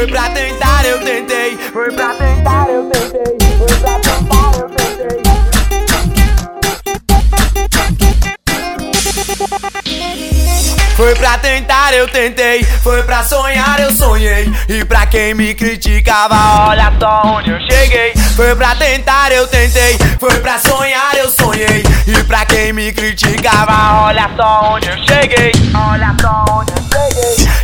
Foi pra tentar, eu tentei. Foi pra tentar, eu tentei. Foi pra tentar, eu tentei. Foi pra tentar, eu tentei. Foi pra sonhar, eu sonhei. E pra quem me criticava, olha só onde eu cheguei. Foi pra tentar, eu tentei. Foi pra sonhar, eu sonhei. E pra quem me criticava, olha só onde eu cheguei. Olha só onde eu.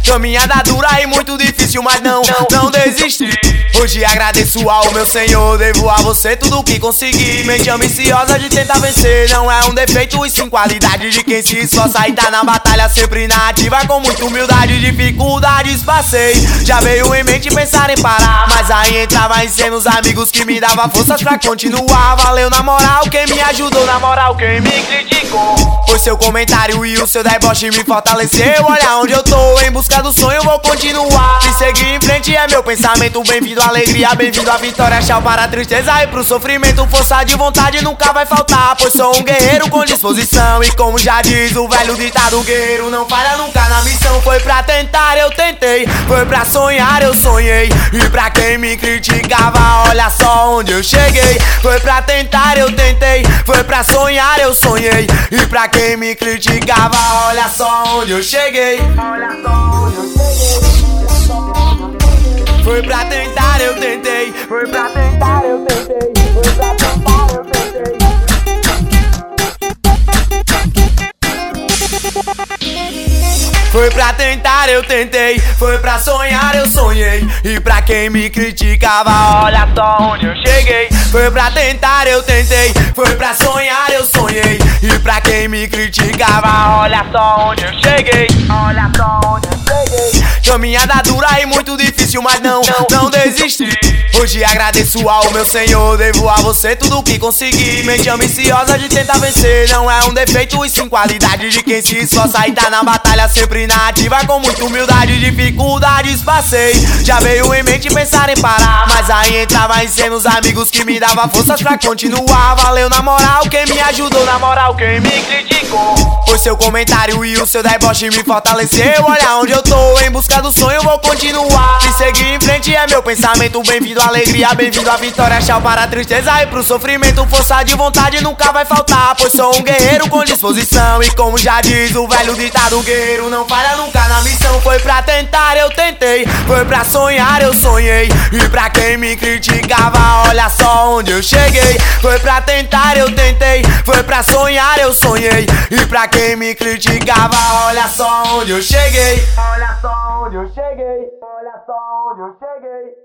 Caminhada dura e muito difícil, mas não, não desisti. Hoje agradeço ao meu Senhor, devo a você tudo que consegui. Mente ambiciosa de tentar vencer, não é um defeito e sim qualidade de quem se esforça e tá na batalha sempre na ativa. Com muita humildade, dificuldades passei. Já veio em mente pensar em parar, mas aí entrava em cena os amigos que me davam forças pra continuar. Valeu na moral, quem me ajudou, na moral, quem me criticou. Foi seu comentário e o seu deboche me fortaleceu. Olha onde eu tô, em busca do sonho, vou continuar. E seguir em frente é meu pensamento. Bem-vindo à alegria, bem-vindo à vitória. Tchau para a tristeza e pro sofrimento. Força de vontade nunca vai faltar. Pois sou um guerreiro com disposição. E como já diz o velho ditado, guerreiro não falha nunca na missão. Foi pra tentar, eu tentei. Foi pra sonhar, eu sonhei. E pra quem me criticava, olha só onde eu cheguei. Foi pra tentar, eu tentei. Foi pra sonhar, eu sonhei. E pra quem me criticava, olha só onde eu cheguei. Olha só onde eu cheguei. Foi pra tentar, eu tentei. Foi pra tentar, eu tentei. Foi pra tentar, eu tentei. Foi pra tentar, eu tentei. Foi pra sonhar, eu sonhei. E pra quem me criticava, olha só onde eu cheguei. Foi pra tentar, eu tentei. Foi pra sonhar, eu sonhei. E pra quem me criticava, olha só onde eu cheguei. Olha só. Caminhada dura e muito difícil, mas não, não desisti. Hoje agradeço ao meu Senhor, devo a você tudo que consegui. Mente ambiciosa de tentar vencer, não é um defeito e sim qualidade de quem se esforça e tá na batalha sempre na ativa. Com muita humildade, dificuldades passei. Já veio em mente pensar em parar, mas aí entrava em os amigos que me davam forças pra continuar. Valeu na moral, quem me ajudou, na moral, quem me criticou. Foi seu comentário e o seu deboche me fortaleceu. Olha onde eu tô, em busca do sonho, vou continuar. E seguir em frente é meu pensamento. Bem-vindo à alegria, bem-vindo à vitória. Tchau para a tristeza e pro sofrimento. Força de vontade nunca vai faltar. Pois sou um guerreiro com disposição. E como já diz o velho ditado, guerreiro não falha nunca na missão. Foi pra tentar, eu tentei. Foi pra sonhar, eu sonhei. E pra quem me criticava, olha só onde eu cheguei. Foi pra tentar, eu tentei. Foi pra sonhar, eu sonhei. E pra quem me criticava, olha só onde eu cheguei. Olha só onde eu cheguei. Olha só onde eu cheguei.